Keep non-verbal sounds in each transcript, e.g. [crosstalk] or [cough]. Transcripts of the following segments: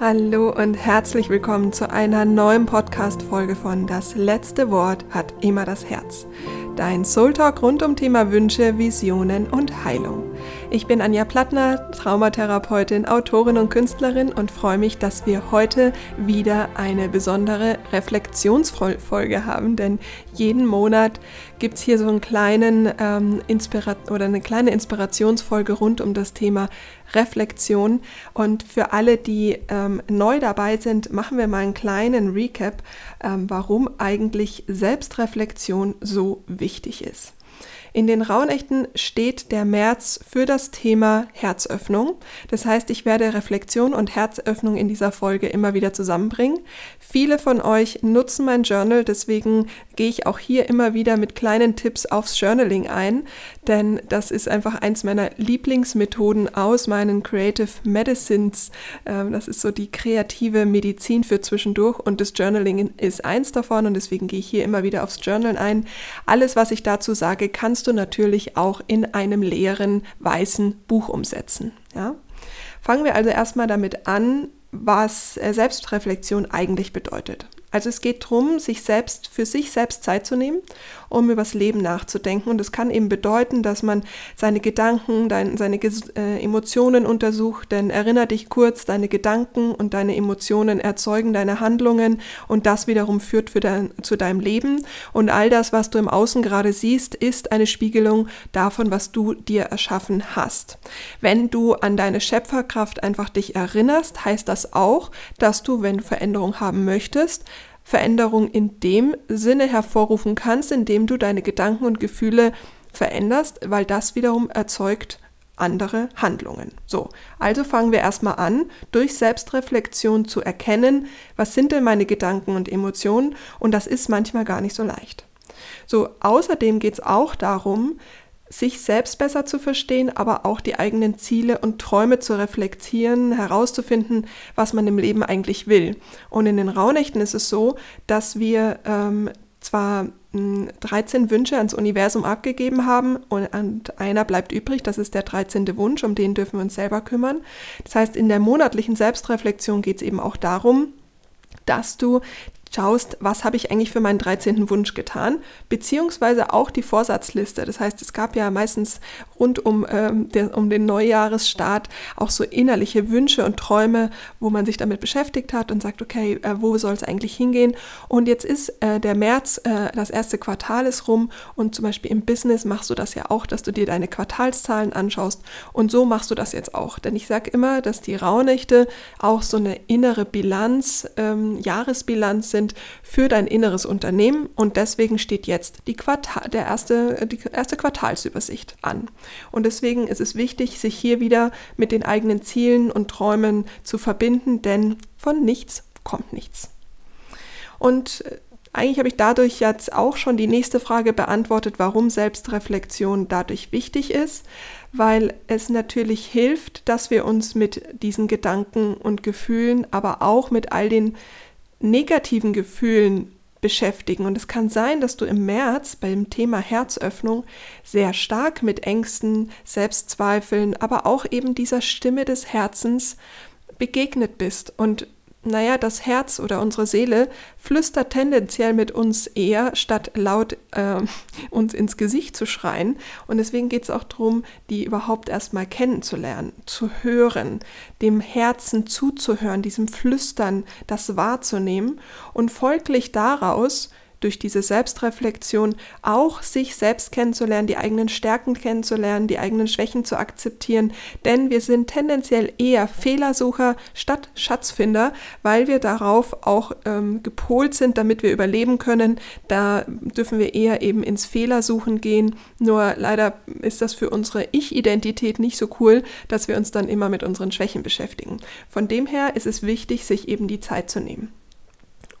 Hallo und herzlich willkommen zu einer neuen Podcast-Folge von Das letzte Wort hat immer das Herz. Dein Soul Talk rund um Thema Wünsche, Visionen und Heilung. Ich bin Anja Plattner, Traumatherapeutin, Autorin und Künstlerin und freue mich, dass wir heute wieder eine besondere Reflexionsfolge haben, denn jeden Monat gibt es hier so einen kleinen ähm, Inspira oder eine kleine Inspirationsfolge rund um das Thema Reflexion. Und für alle, die ähm, neu dabei sind, machen wir mal einen kleinen Recap, ähm, warum eigentlich Selbstreflexion so wichtig ist. In den Rauhnächten steht der März für das Thema Herzöffnung. Das heißt, ich werde Reflexion und Herzöffnung in dieser Folge immer wieder zusammenbringen. Viele von euch nutzen mein Journal, deswegen gehe ich auch hier immer wieder mit kleinen Tipps aufs Journaling ein, denn das ist einfach eins meiner Lieblingsmethoden aus meinen Creative Medicines. Ähm, das ist so die kreative Medizin für zwischendurch und das Journaling ist eins davon und deswegen gehe ich hier immer wieder aufs Journal ein. Alles, was ich dazu sage, kannst kannst du natürlich auch in einem leeren weißen Buch umsetzen. Ja? Fangen wir also erstmal damit an, was äh, Selbstreflexion eigentlich bedeutet. Also es geht darum, sich selbst für sich selbst Zeit zu nehmen, um übers Leben nachzudenken. Und das kann eben bedeuten, dass man seine Gedanken, dein, seine äh, Emotionen untersucht. Denn erinnere dich kurz, deine Gedanken und deine Emotionen erzeugen deine Handlungen und das wiederum führt dein, zu deinem Leben. Und all das, was du im Außen gerade siehst, ist eine Spiegelung davon, was du dir erschaffen hast. Wenn du an deine Schöpferkraft einfach dich erinnerst, heißt das auch, dass du, wenn du Veränderung haben möchtest, Veränderung in dem Sinne hervorrufen kannst, indem du deine Gedanken und Gefühle veränderst, weil das wiederum erzeugt andere Handlungen. So, also fangen wir erstmal an, durch Selbstreflexion zu erkennen, was sind denn meine Gedanken und Emotionen und das ist manchmal gar nicht so leicht. So, außerdem geht es auch darum, sich selbst besser zu verstehen, aber auch die eigenen Ziele und Träume zu reflektieren, herauszufinden, was man im Leben eigentlich will. Und in den Rauhnächten ist es so, dass wir ähm, zwar 13 hm, Wünsche ans Universum abgegeben haben und einer bleibt übrig, das ist der 13. Wunsch, um den dürfen wir uns selber kümmern. Das heißt, in der monatlichen Selbstreflexion geht es eben auch darum, dass du schaust, was habe ich eigentlich für meinen 13. Wunsch getan, beziehungsweise auch die Vorsatzliste. Das heißt, es gab ja meistens rund um, ähm, der, um den Neujahresstart auch so innerliche Wünsche und Träume, wo man sich damit beschäftigt hat und sagt, okay, äh, wo soll es eigentlich hingehen? Und jetzt ist äh, der März, äh, das erste Quartal ist rum und zum Beispiel im Business machst du das ja auch, dass du dir deine Quartalszahlen anschaust und so machst du das jetzt auch. Denn ich sage immer, dass die Rauhnächte auch so eine innere Bilanz, ähm, Jahresbilanz sind, für dein inneres Unternehmen und deswegen steht jetzt die, Quartal, der erste, die erste Quartalsübersicht an. Und deswegen ist es wichtig, sich hier wieder mit den eigenen Zielen und Träumen zu verbinden, denn von nichts kommt nichts. Und äh, eigentlich habe ich dadurch jetzt auch schon die nächste Frage beantwortet, warum Selbstreflexion dadurch wichtig ist, weil es natürlich hilft, dass wir uns mit diesen Gedanken und Gefühlen, aber auch mit all den negativen Gefühlen beschäftigen. Und es kann sein, dass du im März beim Thema Herzöffnung sehr stark mit Ängsten, Selbstzweifeln, aber auch eben dieser Stimme des Herzens begegnet bist und naja, das Herz oder unsere Seele flüstert tendenziell mit uns eher, statt laut äh, [laughs] uns ins Gesicht zu schreien. Und deswegen geht es auch darum, die überhaupt erstmal kennenzulernen, zu hören, dem Herzen zuzuhören, diesem Flüstern, das wahrzunehmen und folglich daraus durch diese Selbstreflexion auch sich selbst kennenzulernen, die eigenen Stärken kennenzulernen, die eigenen Schwächen zu akzeptieren, denn wir sind tendenziell eher Fehlersucher statt Schatzfinder, weil wir darauf auch ähm, gepolt sind, damit wir überleben können. Da dürfen wir eher eben ins Fehlersuchen gehen. Nur leider ist das für unsere Ich-Identität nicht so cool, dass wir uns dann immer mit unseren Schwächen beschäftigen. Von dem her ist es wichtig, sich eben die Zeit zu nehmen.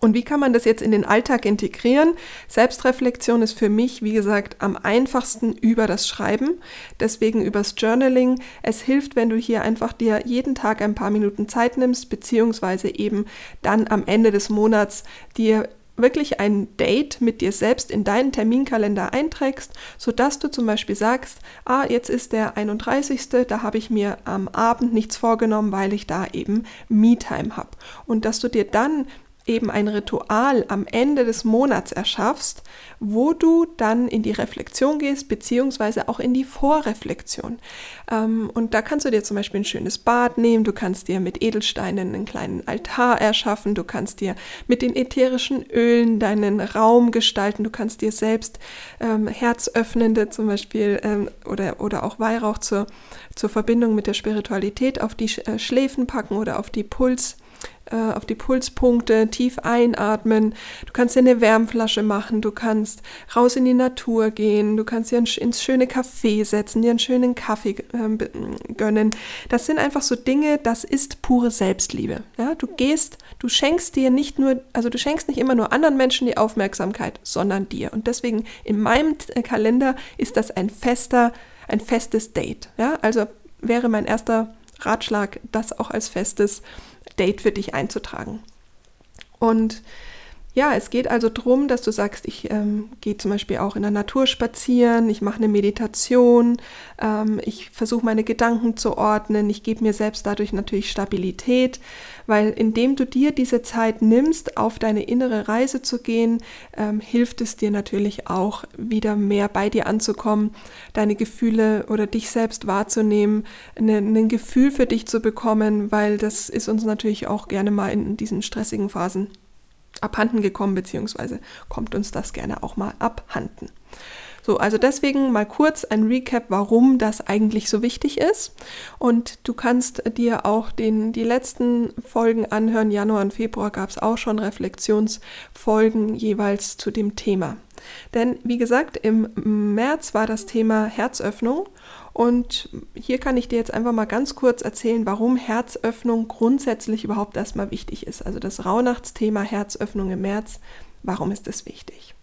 Und wie kann man das jetzt in den Alltag integrieren? Selbstreflexion ist für mich, wie gesagt, am einfachsten über das Schreiben, deswegen übers Journaling. Es hilft, wenn du hier einfach dir jeden Tag ein paar Minuten Zeit nimmst, beziehungsweise eben dann am Ende des Monats dir wirklich ein Date mit dir selbst in deinen Terminkalender einträgst, sodass du zum Beispiel sagst, ah, jetzt ist der 31. Da habe ich mir am Abend nichts vorgenommen, weil ich da eben Me-Time habe. Und dass du dir dann eben ein Ritual am Ende des Monats erschaffst, wo du dann in die Reflexion gehst, beziehungsweise auch in die Vorreflexion. Ähm, und da kannst du dir zum Beispiel ein schönes Bad nehmen, du kannst dir mit Edelsteinen einen kleinen Altar erschaffen, du kannst dir mit den ätherischen Ölen deinen Raum gestalten, du kannst dir selbst ähm, herzöffnende zum Beispiel ähm, oder, oder auch Weihrauch zur, zur Verbindung mit der Spiritualität auf die äh, Schläfen packen oder auf die Puls äh, auf die Pulspunkte, tief einatmen. Du kannst dir eine Wärmflasche machen, du kannst raus in die Natur gehen, du kannst dir ins schöne Café setzen, dir einen schönen Kaffee äh, gönnen. Das sind einfach so Dinge, das ist pure Selbstliebe. Ja, du gehst, du schenkst dir nicht nur, also du schenkst nicht immer nur anderen Menschen die Aufmerksamkeit, sondern dir. Und deswegen in meinem äh, Kalender ist das ein fester, ein festes Date. Ja, also wäre mein erster Ratschlag, das auch als festes Date für dich einzutragen. Und ja, es geht also darum, dass du sagst, ich ähm, gehe zum Beispiel auch in der Natur spazieren, ich mache eine Meditation, ähm, ich versuche meine Gedanken zu ordnen, ich gebe mir selbst dadurch natürlich Stabilität, weil indem du dir diese Zeit nimmst, auf deine innere Reise zu gehen, ähm, hilft es dir natürlich auch wieder mehr bei dir anzukommen, deine Gefühle oder dich selbst wahrzunehmen, ein Gefühl für dich zu bekommen, weil das ist uns natürlich auch gerne mal in diesen stressigen Phasen abhanden gekommen, beziehungsweise kommt uns das gerne auch mal abhanden. So, also deswegen mal kurz ein Recap, warum das eigentlich so wichtig ist. Und du kannst dir auch den, die letzten Folgen anhören. Januar und Februar gab es auch schon Reflexionsfolgen jeweils zu dem Thema. Denn wie gesagt, im März war das Thema Herzöffnung und hier kann ich dir jetzt einfach mal ganz kurz erzählen, warum Herzöffnung grundsätzlich überhaupt erstmal wichtig ist. Also das Rauhnachtsthema Herzöffnung im März, warum ist das wichtig?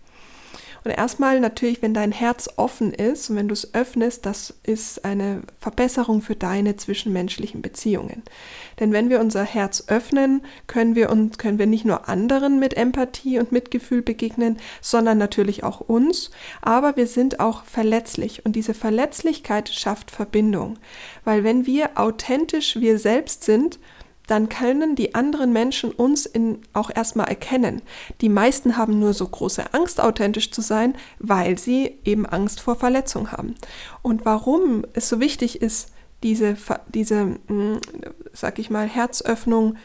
Und erstmal natürlich, wenn dein Herz offen ist und wenn du es öffnest, das ist eine Verbesserung für deine zwischenmenschlichen Beziehungen. Denn wenn wir unser Herz öffnen, können wir uns, können wir nicht nur anderen mit Empathie und Mitgefühl begegnen, sondern natürlich auch uns. Aber wir sind auch verletzlich und diese Verletzlichkeit schafft Verbindung. Weil wenn wir authentisch wir selbst sind, dann können die anderen Menschen uns in, auch erstmal erkennen. Die meisten haben nur so große Angst, authentisch zu sein, weil sie eben Angst vor Verletzung haben. Und warum es so wichtig ist, diese, diese hm, sag ich mal, Herzöffnung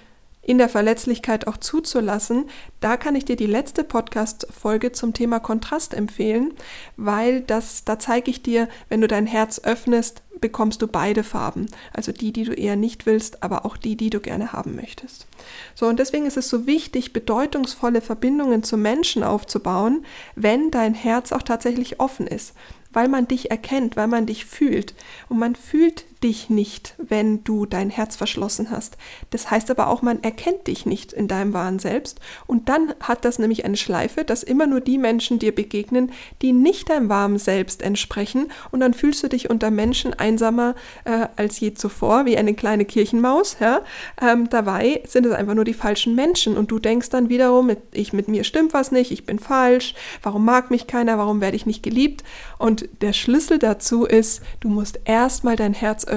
in der Verletzlichkeit auch zuzulassen, da kann ich dir die letzte Podcast-Folge zum Thema Kontrast empfehlen, weil das, da zeige ich dir, wenn du dein Herz öffnest, bekommst du beide Farben. Also die, die du eher nicht willst, aber auch die, die du gerne haben möchtest. So, und deswegen ist es so wichtig, bedeutungsvolle Verbindungen zu Menschen aufzubauen, wenn dein Herz auch tatsächlich offen ist weil man dich erkennt, weil man dich fühlt. Und man fühlt dich nicht, wenn du dein Herz verschlossen hast. Das heißt aber auch, man erkennt dich nicht in deinem wahren Selbst. Und dann hat das nämlich eine Schleife, dass immer nur die Menschen dir begegnen, die nicht deinem wahren Selbst entsprechen. Und dann fühlst du dich unter Menschen einsamer äh, als je zuvor, wie eine kleine Kirchenmaus. Ja? Ähm, dabei sind es einfach nur die falschen Menschen. Und du denkst dann wiederum, mit, ich mit mir stimmt was nicht, ich bin falsch, warum mag mich keiner, warum werde ich nicht geliebt? Und der Schlüssel dazu ist, du musst erstmal dein Herz öffnen,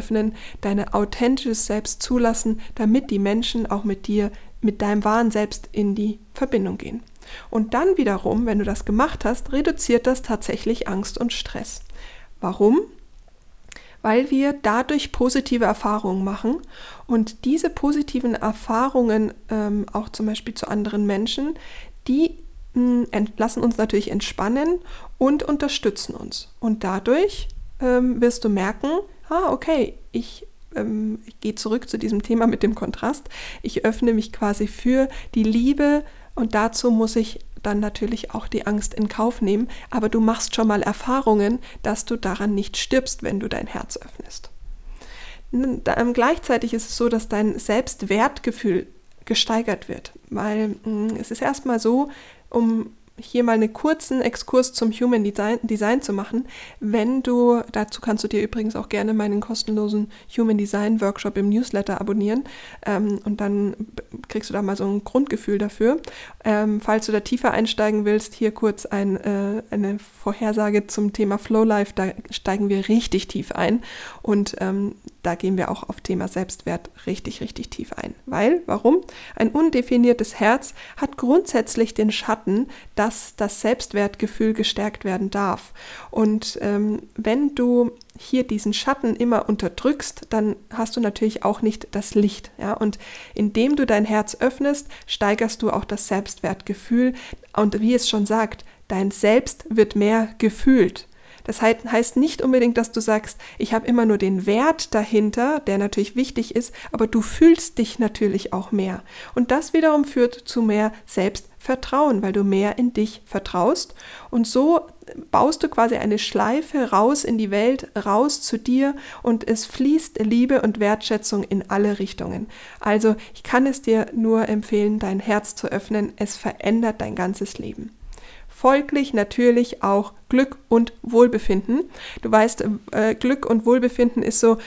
deine authentisches Selbst zulassen, damit die Menschen auch mit dir, mit deinem wahren Selbst in die Verbindung gehen. Und dann wiederum, wenn du das gemacht hast, reduziert das tatsächlich Angst und Stress. Warum? Weil wir dadurch positive Erfahrungen machen und diese positiven Erfahrungen ähm, auch zum Beispiel zu anderen Menschen, die hm, lassen uns natürlich entspannen und unterstützen uns. Und dadurch ähm, wirst du merken, ah, okay, ich, ähm, gehe zurück zu diesem Thema mit dem Kontrast. Ich öffne mich quasi für die Liebe und dazu muss ich dann natürlich auch die Angst in Kauf nehmen, aber du machst schon mal Erfahrungen, dass du daran nicht stirbst, wenn du dein Herz öffnest. Ähm, gleichzeitig ist es so, dass dein Selbstwertgefühl gesteigert wird, weil hm, es ist erstmal so, um hier mal einen kurzen Exkurs zum Human Design, Design, zu machen. Wenn du, dazu kannst du dir übrigens auch gerne meinen kostenlosen Human Design Workshop im Newsletter abonnieren ähm, und dann kriegst du da mal so ein Grundgefühl dafür. Ähm, falls du da tiefer einsteigen willst, hier kurz ein, äh, eine Vorhersage zum Thema Flow Life, da steigen wir richtig tief ein und ähm, da gehen wir auch auf Thema Selbstwert richtig, richtig tief ein. Weil, warum? Ein undefiniertes Herz hat grundsätzlich den Schatten, dass das Selbstwertgefühl gestärkt werden darf. Und ähm, wenn du hier diesen Schatten immer unterdrückst, dann hast du natürlich auch nicht das Licht. Ja? Und indem du dein Herz öffnest, steigerst du auch das Selbstwertgefühl. Und wie es schon sagt, dein Selbst wird mehr gefühlt. Das heißt nicht unbedingt, dass du sagst, ich habe immer nur den Wert dahinter, der natürlich wichtig ist, aber du fühlst dich natürlich auch mehr. Und das wiederum führt zu mehr Selbstvertrauen, weil du mehr in dich vertraust. Und so baust du quasi eine Schleife raus in die Welt, raus zu dir und es fließt Liebe und Wertschätzung in alle Richtungen. Also ich kann es dir nur empfehlen, dein Herz zu öffnen. Es verändert dein ganzes Leben folglich natürlich auch Glück und Wohlbefinden. Du weißt, äh, Glück und Wohlbefinden ist so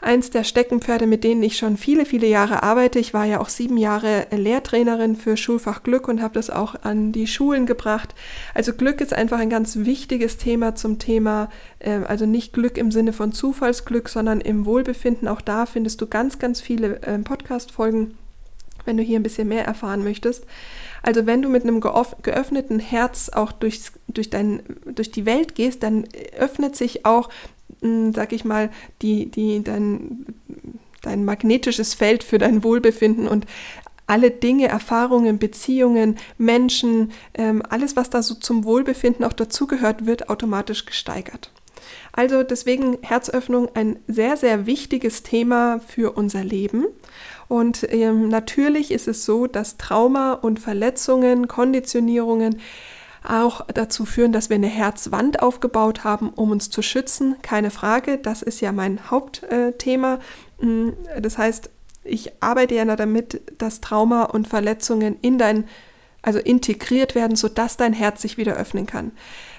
eins der Steckenpferde, mit denen ich schon viele, viele Jahre arbeite. Ich war ja auch sieben Jahre Lehrtrainerin für Schulfach Glück und habe das auch an die Schulen gebracht. Also Glück ist einfach ein ganz wichtiges Thema zum Thema, äh, also nicht Glück im Sinne von Zufallsglück, sondern im Wohlbefinden. Auch da findest du ganz, ganz viele äh, Podcast-Folgen wenn du hier ein bisschen mehr erfahren möchtest. Also wenn du mit einem geöffneten Herz auch durchs, durch, dein, durch die Welt gehst, dann öffnet sich auch, hm, sag ich mal, die, die, dein, dein magnetisches Feld für dein Wohlbefinden und alle Dinge, Erfahrungen, Beziehungen, Menschen, ähm, alles, was da so zum Wohlbefinden auch dazugehört, wird automatisch gesteigert. Also deswegen Herzöffnung ein sehr, sehr wichtiges Thema für unser Leben. Und ähm, natürlich ist es so, dass Trauma und Verletzungen, Konditionierungen auch dazu führen, dass wir eine Herzwand aufgebaut haben, um uns zu schützen. Keine Frage, das ist ja mein Hauptthema. Mm, das heißt, ich arbeite ja damit, dass Trauma und Verletzungen in dein, also integriert werden, sodass dein Herz sich wieder öffnen kann.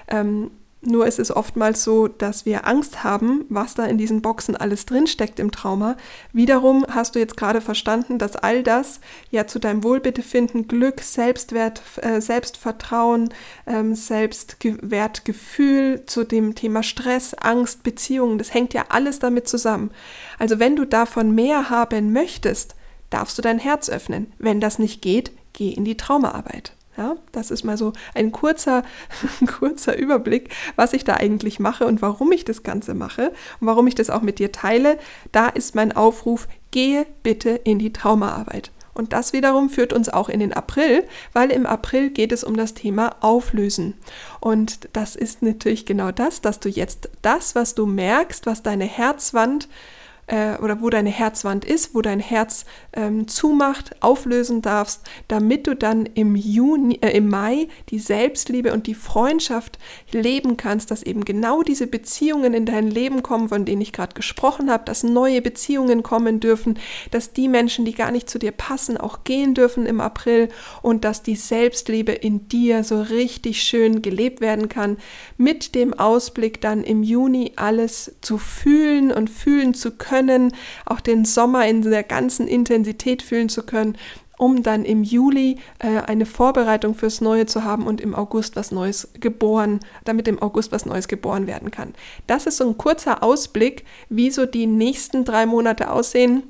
Ähm, nur ist es oftmals so, dass wir Angst haben, was da in diesen Boxen alles drinsteckt im Trauma. Wiederum hast du jetzt gerade verstanden, dass all das ja zu deinem Wohlbefinden, Glück, Selbstwert, äh, Selbstvertrauen, ähm, Selbstwertgefühl, zu dem Thema Stress, Angst, Beziehungen, das hängt ja alles damit zusammen. Also wenn du davon mehr haben möchtest, darfst du dein Herz öffnen. Wenn das nicht geht, geh in die Traumaarbeit. Ja, das ist mal so ein kurzer, [laughs] kurzer Überblick, was ich da eigentlich mache und warum ich das Ganze mache und warum ich das auch mit dir teile. Da ist mein Aufruf, gehe bitte in die Traumaarbeit. Und das wiederum führt uns auch in den April, weil im April geht es um das Thema Auflösen. Und das ist natürlich genau das, dass du jetzt das, was du merkst, was deine Herzwand äh, oder wo deine Herzwand ist, wo dein Herz ähm, zumacht, auflösen darfst, damit du dann im Juni, äh, im Mai die Selbstliebe und die Freundschaft leben kannst, dass eben genau diese Beziehungen in dein Leben kommen, von denen ich gerade gesprochen habe, dass neue Beziehungen kommen dürfen, dass die Menschen, die gar nicht zu dir passen, auch gehen dürfen im April und dass die Selbstliebe in dir so richtig schön gelebt werden kann, mit dem Ausblick dann im Juni alles zu fühlen und fühlen zu können können, auch den Sommer in der ganzen Intensität fühlen zu können, um dann im Juli äh, eine Vorbereitung fürs Neue zu haben und im August was Neues geboren, damit im August was Neues geboren werden kann. Das ist so ein kurzer Ausblick, wie so die nächsten drei Monate aussehen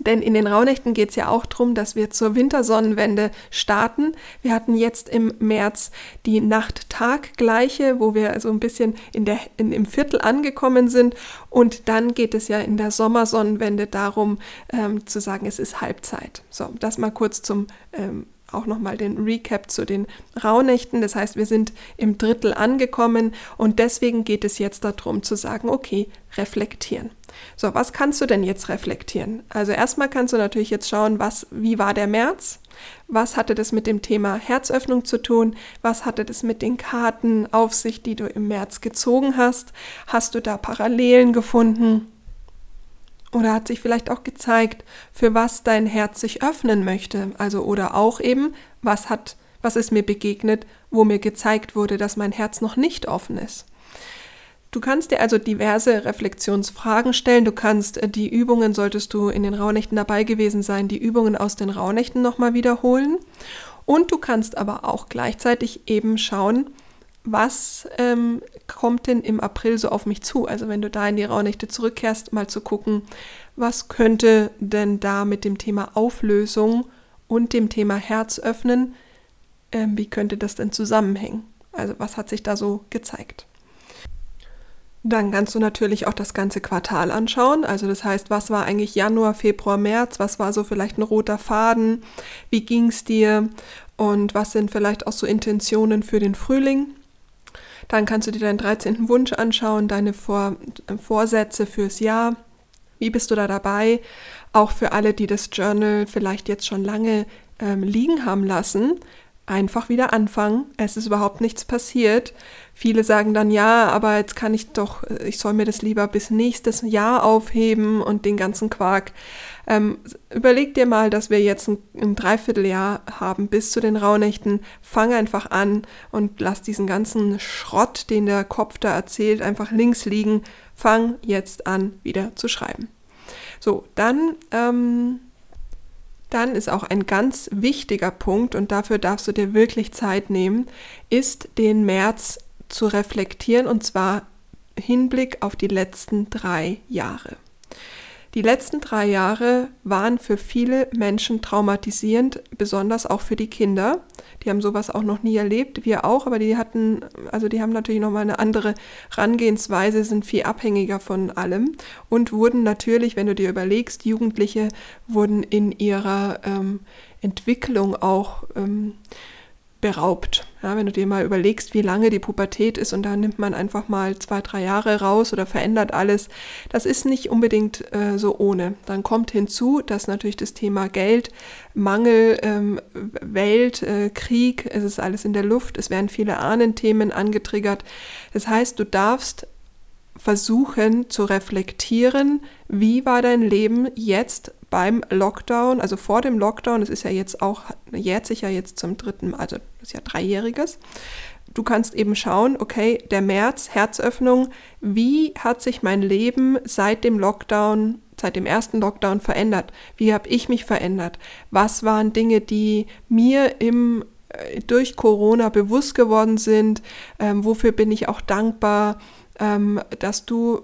denn in den Rauhnächten geht es ja auch darum, dass wir zur Wintersonnenwende starten. Wir hatten jetzt im März die Nacht-Tag-Gleiche, wo wir also ein bisschen in der, in, im Viertel angekommen sind. Und dann geht es ja in der Sommersonnenwende darum, ähm, zu sagen, es ist Halbzeit. So, das mal kurz zum ähm, auch nochmal den Recap zu den Rauhnächten. Das heißt, wir sind im Drittel angekommen und deswegen geht es jetzt darum zu sagen, okay, reflektieren. So, was kannst du denn jetzt reflektieren? Also erstmal kannst du natürlich jetzt schauen, was, wie war der März? Was hatte das mit dem Thema Herzöffnung zu tun? Was hatte das mit den Karten auf sich, die du im März gezogen hast? Hast du da Parallelen gefunden? Oder hat sich vielleicht auch gezeigt, für was dein Herz sich öffnen möchte? Also oder auch eben, was hat Was ist mir begegnet, wo mir gezeigt wurde, dass mein Herz noch nicht offen ist? Du kannst dir also diverse Reflexionsfragen stellen. Du kannst äh, die Übungen, solltest du in den Rauhnächten dabei gewesen sein, die Übungen aus den Rauhnächten nochmal wiederholen. Und du kannst aber auch gleichzeitig eben schauen, was ähm, kommt denn im April so auf mich zu? Also wenn du da in die Rauhnächte zurückkehrst, mal zu gucken, was könnte denn da mit dem Thema Auflösung und dem Thema Herz öffnen, ähm, wie könnte das denn zusammenhängen? Also was hat sich da so gezeigt? Dann kannst du natürlich auch das ganze Quartal anschauen. Also das heißt, was war eigentlich Januar, Februar, März? Was war so vielleicht ein roter Faden? Wie ging es dir? Und was sind vielleicht auch so Intentionen für den Frühling? Dann kannst du dir deinen 13. Wunsch anschauen, deine Vor Vorsätze fürs Jahr. Wie bist du da dabei? Auch für alle, die das Journal vielleicht jetzt schon lange ähm, liegen haben lassen, einfach wieder anfangen. Es ist überhaupt nichts passiert. Viele sagen dann, ja, aber jetzt kann ich doch, ich soll mir das lieber bis nächstes Jahr aufheben und den ganzen Quark. Ähm, überleg dir mal, dass wir jetzt ein, ein Dreivierteljahr haben bis zu den Rauhnächten. Fang einfach an und lass diesen ganzen Schrott, den der Kopf da erzählt, einfach links liegen. Fang jetzt an, wieder zu schreiben. So, dann ähm, dann ist auch ein ganz wichtiger Punkt, und dafür darfst du dir wirklich Zeit nehmen, ist den März zu reflektieren, und zwar Hinblick auf die letzten drei Jahre. Die letzten drei Jahre waren für viele Menschen traumatisierend, besonders auch für die Kinder. Die haben sowas auch noch nie erlebt, wir auch, aber die hatten, also die haben natürlich nochmal eine andere Herangehensweise, sind viel abhängiger von allem und wurden natürlich, wenn du dir überlegst, Jugendliche wurden in ihrer ähm, Entwicklung auch ähm, beraubt. Ja, wenn du dir mal überlegst, wie lange die Pubertät ist und da nimmt man einfach mal zwei, drei Jahre raus oder verändert alles, das ist nicht unbedingt äh, so ohne. Dann kommt hinzu, dass natürlich das Thema Geld, Mangel, ähm, Welt, äh, Krieg, es ist alles in der Luft, es werden viele Ahnenthemen angetriggert. Das heißt, du darfst versuchen zu reflektieren, wie war dein Leben jetzt beim Lockdown, also vor dem Lockdown, es ist ja jetzt auch, jährt sich ja jetzt zum dritten, also ist ja dreijähriges. Du kannst eben schauen, okay, der März, Herzöffnung, wie hat sich mein Leben seit dem Lockdown, seit dem ersten Lockdown verändert? Wie habe ich mich verändert? Was waren Dinge, die mir im äh, durch Corona bewusst geworden sind? Ähm, wofür bin ich auch dankbar? Ähm, dass du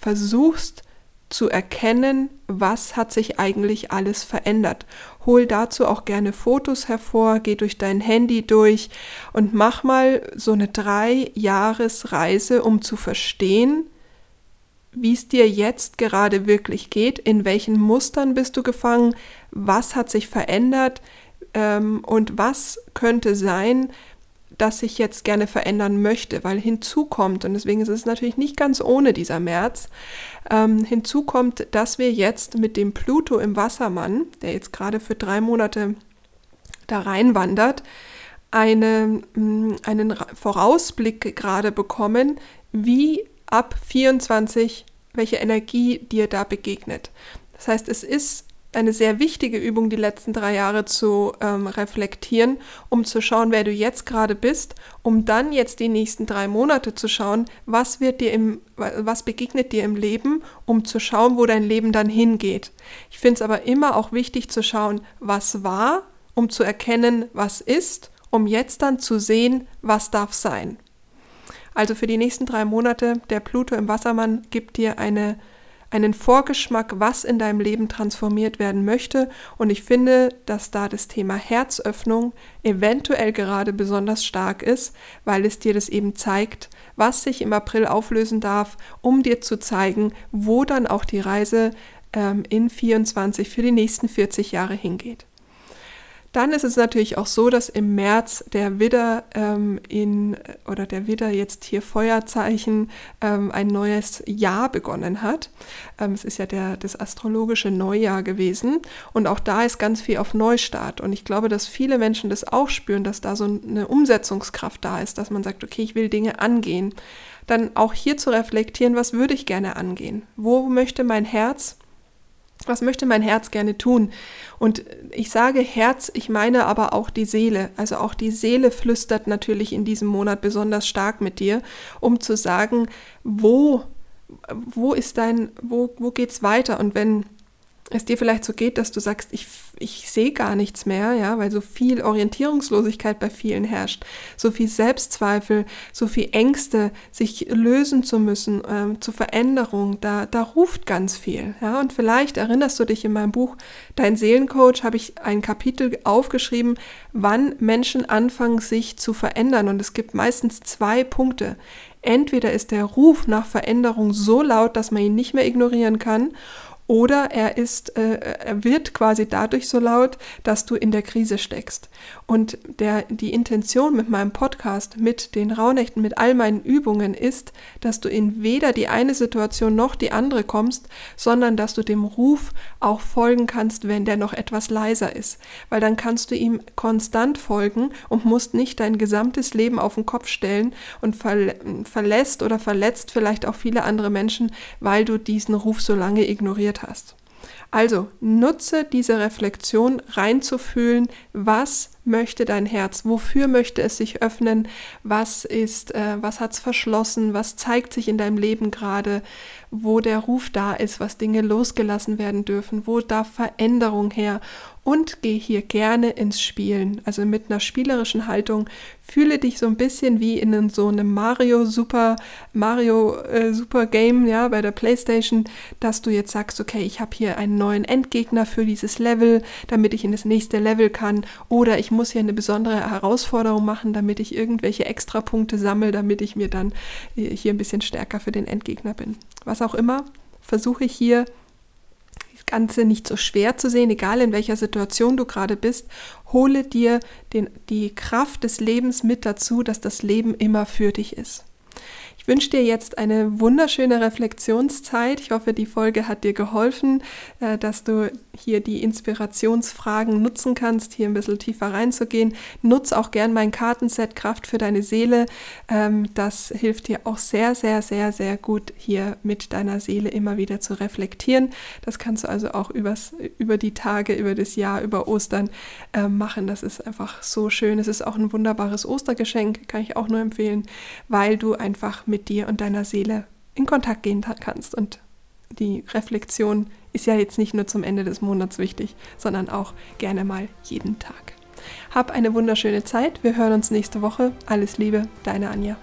versuchst zu erkennen, was hat sich eigentlich alles verändert. Hol dazu auch gerne Fotos hervor, geh durch dein Handy durch und mach mal so eine drei Jahresreise, um zu verstehen, wie es dir jetzt gerade wirklich geht, in welchen Mustern bist du gefangen, was hat sich verändert ähm, und was könnte sein, das ich jetzt gerne verändern möchte, weil hinzu kommt, und deswegen ist es natürlich nicht ganz ohne dieser März, ähm, hinzu dass wir jetzt mit dem Pluto im Wassermann, der jetzt gerade für drei Monate da reinwandert, eine, mm, einen Vorausblick gerade bekommen, wie ab 24 welche Energie dir da begegnet. Das heißt, es ist eine sehr wichtige Übung, die letzten drei Jahre zu ähm, reflektieren, um zu schauen, wer du jetzt gerade bist, um dann jetzt die nächsten drei Monate zu schauen, was wird dir im, was begegnet dir im Leben, um zu schauen, wo dein Leben dann hingeht. Ich finde es aber immer auch wichtig zu schauen, was war, um zu erkennen, was ist, um jetzt dann zu sehen, was darf sein. Also für die nächsten drei Monate, der Pluto im Wassermann gibt dir eine einen Vorgeschmack, was in deinem Leben transformiert werden möchte. Und ich finde, dass da das Thema Herzöffnung eventuell gerade besonders stark ist, weil es dir das eben zeigt, was sich im April auflösen darf, um dir zu zeigen, wo dann auch die Reise ähm, in 24 für die nächsten 40 Jahre hingeht. Dann ist es natürlich auch so, dass im März der Widder ähm, in oder der Widder jetzt hier Feuerzeichen ähm, ein neues Jahr begonnen hat. Ähm, es ist ja der, das astrologische Neujahr gewesen und auch da ist ganz viel auf Neustart. Und ich glaube, dass viele Menschen das auch spüren, dass da so eine Umsetzungskraft da ist, dass man sagt, okay, ich will Dinge angehen. Dann auch hier zu reflektieren, was würde ich gerne angehen? Wo möchte mein Herz Was möchte mein Herz gerne tun? Und ich sage Herz, ich meine aber auch die Seele. Also auch die Seele flüstert natürlich in diesem Monat besonders stark mit dir, um zu sagen, wo, wo ist dein, wo, wo geht's weiter? Und wenn es dir vielleicht so geht, dass du sagst, ich, ich sehe gar nichts mehr, ja, weil so viel Orientierungslosigkeit bei vielen herrscht, so viel Selbstzweifel, so viel Ängste, sich lösen zu müssen, ähm, zur Veränderung, da, da ruft ganz viel, ja, und vielleicht erinnerst du dich in meinem Buch Dein Seelencoach, habe ich ein Kapitel aufgeschrieben, wann Menschen anfangen, sich zu verändern, und es gibt meistens zwei Punkte. Entweder ist der Ruf nach Veränderung so laut, dass man ihn nicht mehr ignorieren kann, oder er ist, äh, er wird quasi dadurch so laut, dass du in der Krise steckst. Und der, die Intention mit meinem Podcast, mit den Rauhnächten, mit all meinen Übungen ist, dass du in weder die eine Situation noch die andere kommst, sondern dass du dem Ruf auch folgen kannst, wenn der noch etwas leiser ist. Weil dann kannst du ihm konstant folgen und musst nicht dein gesamtes Leben auf den Kopf stellen und ver verlässt oder verletzt vielleicht auch viele andere Menschen, weil du diesen Ruf so lange ignoriert hast. Also nutze diese Reflexion reinzufühlen, was möchte dein Herz, wofür möchte es sich öffnen, was ist, äh, was hat's verschlossen, was zeigt sich in deinem Leben gerade, wo der Ruf da ist, was Dinge losgelassen werden dürfen, wo darf Veränderung her? Und geh hier gerne ins Spielen. Also mit einer spielerischen Haltung fühle dich so ein bisschen wie in so einem Mario Super Mario äh, Super Game, ja, bei der PlayStation, dass du jetzt sagst, okay, ich habe hier einen neuen Endgegner für dieses Level, damit ich in das nächste Level kann. Oder ich muss hier eine besondere Herausforderung machen, damit ich irgendwelche Extrapunkte sammle, damit ich mir dann äh, hier ein bisschen stärker für den Endgegner bin. Was auch immer, versuche ich hier Ganze nicht so schwer zu sehen, egal in welcher Situation du gerade bist. Hole dir den, die Kraft des Lebens mit dazu, dass das Leben immer für dich ist wünsche dir jetzt eine wunderschöne Reflexionszeit. Ich hoffe, die Folge hat dir geholfen, äh, dass du hier die Inspirationsfragen nutzen kannst, hier ein bisschen tiefer reinzugehen. Nutz auch gern mein Kartenset Kraft für deine Seele. Ähm, das hilft dir auch sehr, sehr, sehr, sehr gut, hier mit deiner Seele immer wieder zu reflektieren. Das kannst du also auch übers, über die Tage, über das Jahr, über Ostern äh, machen. Das ist einfach so schön. Es ist auch ein wunderbares Ostergeschenk, kann ich auch nur empfehlen, weil du einfach mit mit dir und deiner Seele in Kontakt gehen kannst. Und die Reflexion ist ja jetzt nicht nur zum Ende des Monats wichtig, sondern auch gerne mal jeden Tag. Hab eine wunderschöne Zeit. Wir hören uns nächste Woche. Alles Liebe, deine Anja.